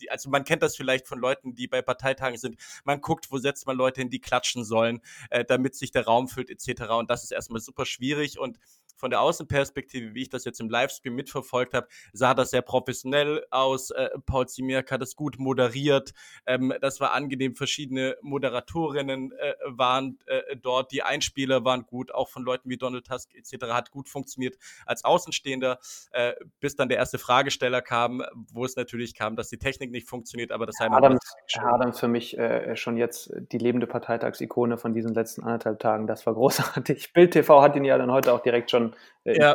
die, also man kennt das vielleicht von Leuten, die bei Parteitagen sind. Man guckt, wo setzt man Leute hin, die klatschen sollen, äh, damit sich der Raum füllt, etc. Und das ist erstmal super schwierig. Und von der Außenperspektive, wie ich das jetzt im Livestream mitverfolgt habe, sah das sehr professionell aus. Äh, Paul Ziemiak hat das gut moderiert. Ähm, das war angenehm. Verschiedene Moderatorinnen äh, waren äh, dort. Die Einspieler waren gut, auch von Leuten wie Donald Tusk etc. hat gut funktioniert als Außenstehender, äh, bis dann der erste Fragesteller kam, wo es natürlich kam, dass die Technik nicht funktioniert, aber das Herr Adams für mich äh, schon jetzt die lebende Parteitagsikone von diesen letzten anderthalb Tagen. Das war großartig. Bild TV hat ihn ja dann heute auch direkt schon äh, ja.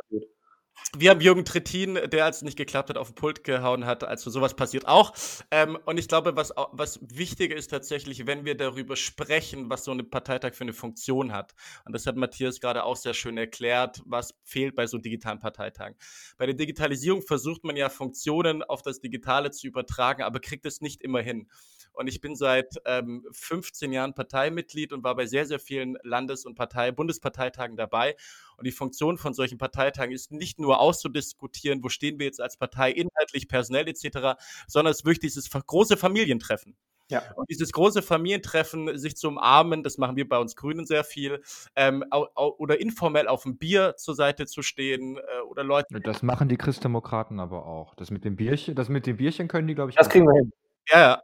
Wir haben Jürgen Trittin, der als es nicht geklappt hat, auf den Pult gehauen hat, also sowas passiert auch. Ähm, und ich glaube, was, was wichtiger ist tatsächlich, wenn wir darüber sprechen, was so ein Parteitag für eine Funktion hat. Und das hat Matthias gerade auch sehr schön erklärt, was fehlt bei so digitalen Parteitagen. Bei der Digitalisierung versucht man ja Funktionen auf das Digitale zu übertragen, aber kriegt es nicht immer hin. Und ich bin seit ähm, 15 Jahren Parteimitglied und war bei sehr, sehr vielen Landes- und Partei Bundesparteitagen dabei. Und die Funktion von solchen Parteitagen ist nicht nur auszudiskutieren, wo stehen wir jetzt als Partei inhaltlich, personell etc., sondern es ist wirklich dieses große Familientreffen. Ja. Und dieses große Familientreffen, sich zu umarmen, das machen wir bei uns Grünen sehr viel, ähm, oder informell auf dem Bier zur Seite zu stehen äh, oder Leute. Das machen die Christdemokraten aber auch. Das mit dem Bierchen, das mit dem Bierchen können die, glaube ich. Das kriegen wir hin. Ja, ja.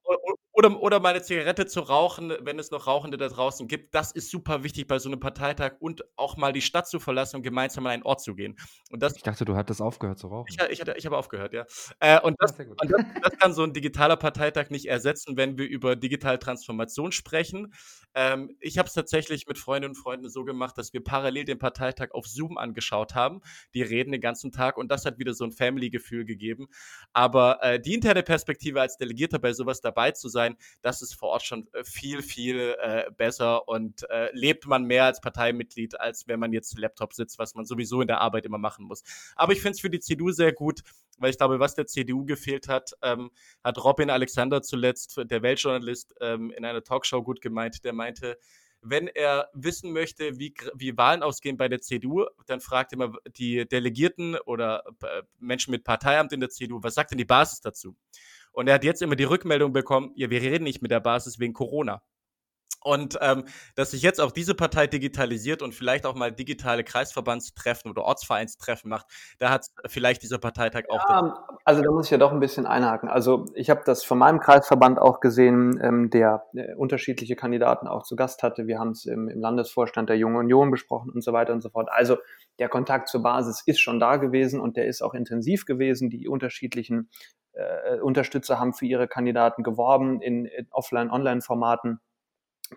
Oder, oder mal eine Zigarette zu rauchen, wenn es noch Rauchende da draußen gibt. Das ist super wichtig bei so einem Parteitag und auch mal die Stadt zu verlassen und gemeinsam an einen Ort zu gehen. Und das, ich dachte, du hattest aufgehört zu rauchen. Ich, ich, ich habe aufgehört, ja. Äh, und, das, ja, und das, das, kann so ein digitaler Parteitag nicht ersetzen, wenn wir über digitale Transformation sprechen. Ähm, ich habe es tatsächlich mit Freundinnen und Freunden so gemacht, dass wir parallel den Parteitag auf Zoom angeschaut haben. Die reden den ganzen Tag und das hat wieder so ein Family-Gefühl gegeben. Aber äh, die interne Perspektive als Delegierter bei sowas dabei zu sein, das ist vor Ort schon äh, viel, viel äh, besser und äh, lebt man mehr als Parteimitglied, als wenn man jetzt Laptop sitzt, was man sowieso in der Arbeit immer machen muss. Aber ich finde es für die CDU sehr gut, weil ich glaube, was der CDU gefehlt hat, ähm, hat Robin Alexander zuletzt, der Weltjournalist, ähm, in einer Talkshow gut gemeint, der meinte, wenn er wissen möchte, wie, wie Wahlen ausgehen bei der CDU, dann fragt er mal die Delegierten oder äh, Menschen mit Parteiamt in der CDU, was sagt denn die Basis dazu? Und er hat jetzt immer die Rückmeldung bekommen, ja, wir reden nicht mit der Basis wegen Corona. Und ähm, dass sich jetzt auch diese Partei digitalisiert und vielleicht auch mal digitale Kreisverbandstreffen oder Ortsvereinstreffen macht, da hat vielleicht dieser Parteitag auch. Ja, also da muss ich ja doch ein bisschen einhaken. Also ich habe das von meinem Kreisverband auch gesehen, ähm, der äh, unterschiedliche Kandidaten auch zu Gast hatte. Wir haben es im, im, Landesvorstand der Jungen Union besprochen und so weiter und so fort. Also der Kontakt zur Basis ist schon da gewesen und der ist auch intensiv gewesen. Die unterschiedlichen äh, Unterstützer haben für ihre Kandidaten geworben in, in Offline-Online-Formaten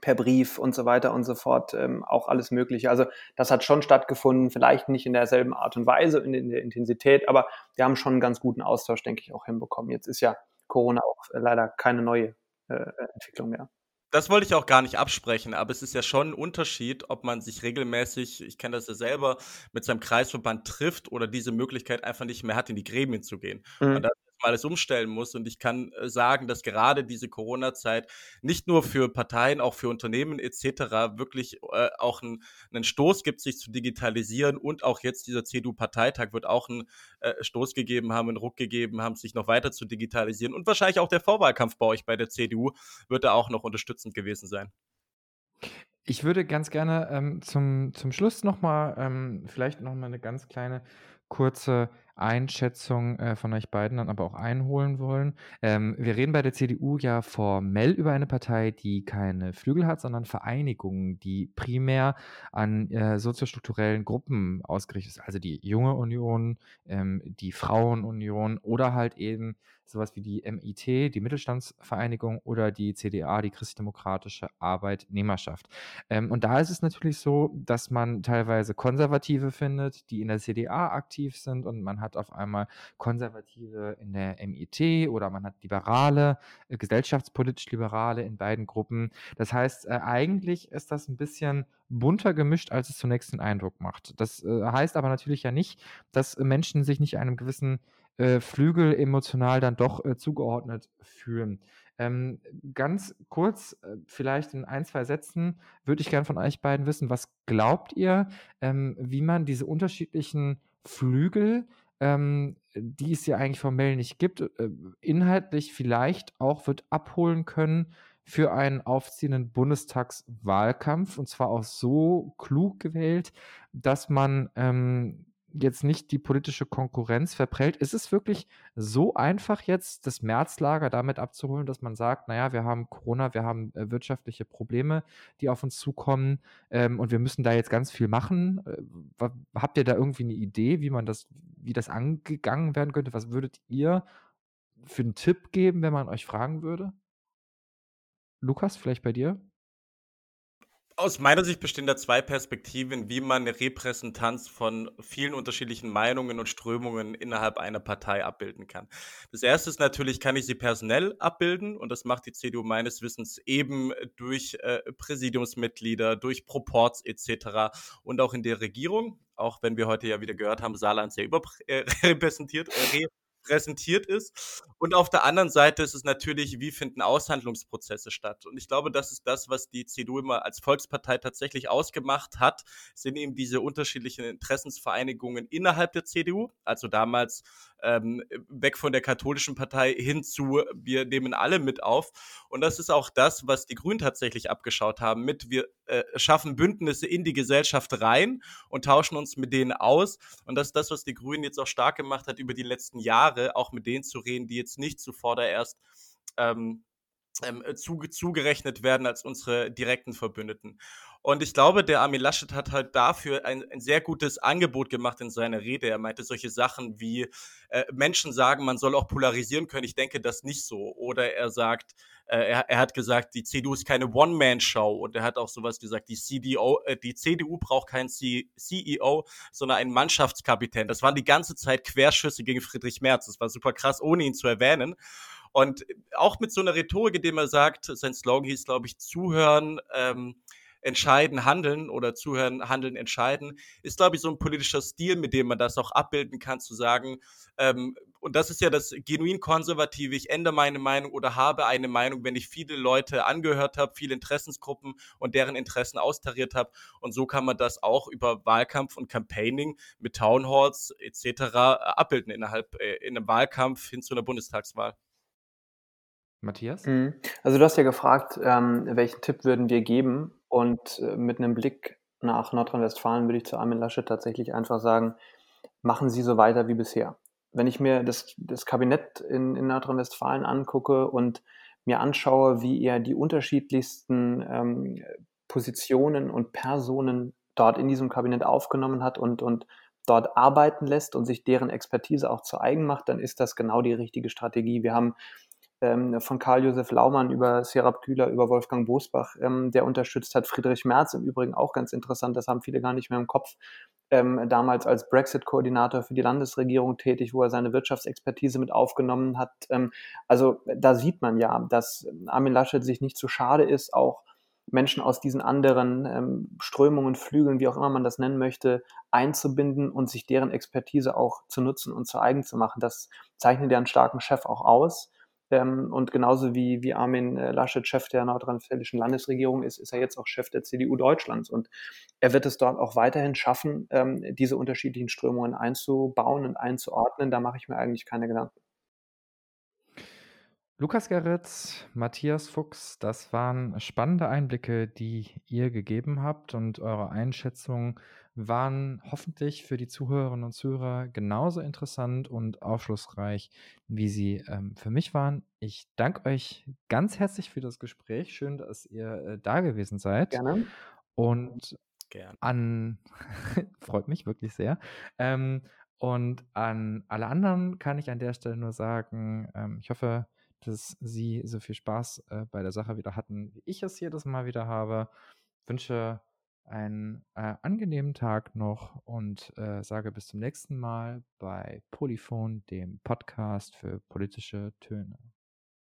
per Brief und so weiter und so fort, ähm, auch alles Mögliche. Also das hat schon stattgefunden, vielleicht nicht in derselben Art und Weise, in, in der Intensität, aber wir haben schon einen ganz guten Austausch, denke ich, auch hinbekommen. Jetzt ist ja Corona auch äh, leider keine neue äh, Entwicklung mehr. Das wollte ich auch gar nicht absprechen, aber es ist ja schon ein Unterschied, ob man sich regelmäßig, ich kenne das ja selber, mit seinem Kreisverband trifft oder diese Möglichkeit einfach nicht mehr hat, in die Gremien zu gehen. Mhm. Und das alles umstellen muss. Und ich kann äh, sagen, dass gerade diese Corona-Zeit nicht nur für Parteien, auch für Unternehmen etc. wirklich äh, auch einen, einen Stoß gibt, sich zu digitalisieren. Und auch jetzt dieser CDU-Parteitag wird auch einen äh, Stoß gegeben haben, einen Ruck gegeben haben, sich noch weiter zu digitalisieren. Und wahrscheinlich auch der Vorwahlkampf bei euch bei der CDU wird da auch noch unterstützend gewesen sein. Ich würde ganz gerne ähm, zum, zum Schluss nochmal, ähm, vielleicht nochmal eine ganz kleine kurze Einschätzung äh, von euch beiden dann aber auch einholen wollen. Ähm, wir reden bei der CDU ja formell über eine Partei, die keine Flügel hat, sondern Vereinigungen, die primär an äh, soziostrukturellen Gruppen ausgerichtet ist. Also die Junge Union, ähm, die Frauenunion oder halt eben sowas wie die MIT, die Mittelstandsvereinigung oder die CDA, die Christdemokratische Arbeitnehmerschaft. Ähm, und da ist es natürlich so, dass man teilweise Konservative findet, die in der CDA aktiv sind und man hat auf einmal Konservative in der MIT oder man hat Liberale, äh, gesellschaftspolitisch Liberale in beiden Gruppen. Das heißt, äh, eigentlich ist das ein bisschen bunter gemischt, als es zunächst den Eindruck macht. Das äh, heißt aber natürlich ja nicht, dass Menschen sich nicht einem gewissen äh, Flügel emotional dann doch äh, zugeordnet fühlen. Ähm, ganz kurz, äh, vielleicht in ein, zwei Sätzen, würde ich gerne von euch beiden wissen, was glaubt ihr, ähm, wie man diese unterschiedlichen Flügel, ähm, die es ja eigentlich formell nicht gibt, äh, inhaltlich vielleicht auch wird abholen können für einen aufziehenden Bundestagswahlkampf und zwar auch so klug gewählt, dass man ähm, jetzt nicht die politische Konkurrenz verprellt. Ist es wirklich so einfach jetzt, das Märzlager damit abzuholen, dass man sagt, naja, wir haben Corona, wir haben äh, wirtschaftliche Probleme, die auf uns zukommen ähm, und wir müssen da jetzt ganz viel machen. Äh, habt ihr da irgendwie eine Idee, wie man das, wie das angegangen werden könnte? Was würdet ihr für einen Tipp geben, wenn man euch fragen würde? Lukas, vielleicht bei dir? Aus meiner Sicht bestehen da zwei Perspektiven, wie man eine Repräsentanz von vielen unterschiedlichen Meinungen und Strömungen innerhalb einer Partei abbilden kann. Das erste ist natürlich, kann ich sie personell abbilden und das macht die CDU meines Wissens eben durch äh, Präsidiumsmitglieder, durch Proports etc. und auch in der Regierung, auch wenn wir heute ja wieder gehört haben, Saarland sehr überrepräsentiert, äh, präsentiert ist. Und auf der anderen Seite ist es natürlich, wie finden Aushandlungsprozesse statt? Und ich glaube, das ist das, was die CDU immer als Volkspartei tatsächlich ausgemacht hat, sind eben diese unterschiedlichen Interessensvereinigungen innerhalb der CDU. Also damals ähm, weg von der katholischen Partei hin zu, wir nehmen alle mit auf. Und das ist auch das, was die Grünen tatsächlich abgeschaut haben, mit wir äh, schaffen Bündnisse in die Gesellschaft rein und tauschen uns mit denen aus. Und das ist das, was die Grünen jetzt auch stark gemacht hat, über die letzten Jahre auch mit denen zu reden, die jetzt nicht zuvor da erst ähm, ähm, zugerechnet werden als unsere direkten Verbündeten. Und ich glaube, der Armin Laschet hat halt dafür ein, ein sehr gutes Angebot gemacht in seiner Rede. Er meinte solche Sachen wie äh, Menschen sagen, man soll auch polarisieren können. Ich denke das nicht so. Oder er sagt, äh, er, er, hat gesagt, die CDU ist keine One-Man-Show. Und er hat auch sowas gesagt, die, CDO, äh, die CDU braucht keinen C CEO, sondern einen Mannschaftskapitän. Das waren die ganze Zeit Querschüsse gegen Friedrich Merz. Das war super krass, ohne ihn zu erwähnen. Und auch mit so einer Rhetorik, indem er sagt, sein Slogan hieß, glaube ich, zuhören, ähm, entscheiden, handeln oder zuhören, handeln, entscheiden, ist, glaube ich, so ein politischer Stil, mit dem man das auch abbilden kann, zu sagen, ähm, und das ist ja das genuin konservative, ich ändere meine Meinung oder habe eine Meinung, wenn ich viele Leute angehört habe, viele Interessensgruppen und deren Interessen austariert habe. Und so kann man das auch über Wahlkampf und Campaigning mit Townhalls etc. abbilden innerhalb äh, in einem Wahlkampf hin zu einer Bundestagswahl. Matthias? Mhm. Also du hast ja gefragt, ähm, welchen Tipp würden wir geben? Und äh, mit einem Blick nach Nordrhein-Westfalen würde ich zu Armin Laschet tatsächlich einfach sagen, machen Sie so weiter wie bisher. Wenn ich mir das, das Kabinett in, in Nordrhein-Westfalen angucke und mir anschaue, wie er die unterschiedlichsten ähm, Positionen und Personen dort in diesem Kabinett aufgenommen hat und, und dort arbeiten lässt und sich deren Expertise auch zu eigen macht, dann ist das genau die richtige Strategie. Wir haben ähm, von Karl-Josef Laumann über Serap Kühler, über Wolfgang Bosbach, ähm, der unterstützt hat. Friedrich Merz im Übrigen auch ganz interessant, das haben viele gar nicht mehr im Kopf. Ähm, damals als Brexit-Koordinator für die Landesregierung tätig, wo er seine Wirtschaftsexpertise mit aufgenommen hat. Ähm, also da sieht man ja, dass Armin Laschet sich nicht zu schade ist, auch Menschen aus diesen anderen ähm, Strömungen, Flügeln, wie auch immer man das nennen möchte, einzubinden und sich deren Expertise auch zu nutzen und zu eigen zu machen. Das zeichnet ja einen starken Chef auch aus. Ähm, und genauso wie, wie Armin äh, Laschet Chef der nordrhein-westfälischen Landesregierung ist, ist er jetzt auch Chef der CDU Deutschlands. Und er wird es dort auch weiterhin schaffen, ähm, diese unterschiedlichen Strömungen einzubauen und einzuordnen. Da mache ich mir eigentlich keine Gedanken. Lukas Gerritz, Matthias Fuchs, das waren spannende Einblicke, die ihr gegeben habt und eure Einschätzungen waren hoffentlich für die Zuhörerinnen und Zuhörer genauso interessant und aufschlussreich, wie sie ähm, für mich waren. Ich danke euch ganz herzlich für das Gespräch. Schön, dass ihr äh, da gewesen seid. Gerne. Und Gerne. an, freut mich wirklich sehr. Ähm, und an alle anderen kann ich an der Stelle nur sagen, ähm, ich hoffe, dass Sie so viel Spaß äh, bei der Sache wieder hatten, wie ich es jedes Mal wieder habe. Wünsche einen äh, angenehmen Tag noch und äh, sage bis zum nächsten Mal bei Polyphon, dem Podcast für politische Töne.